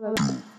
Bye-bye.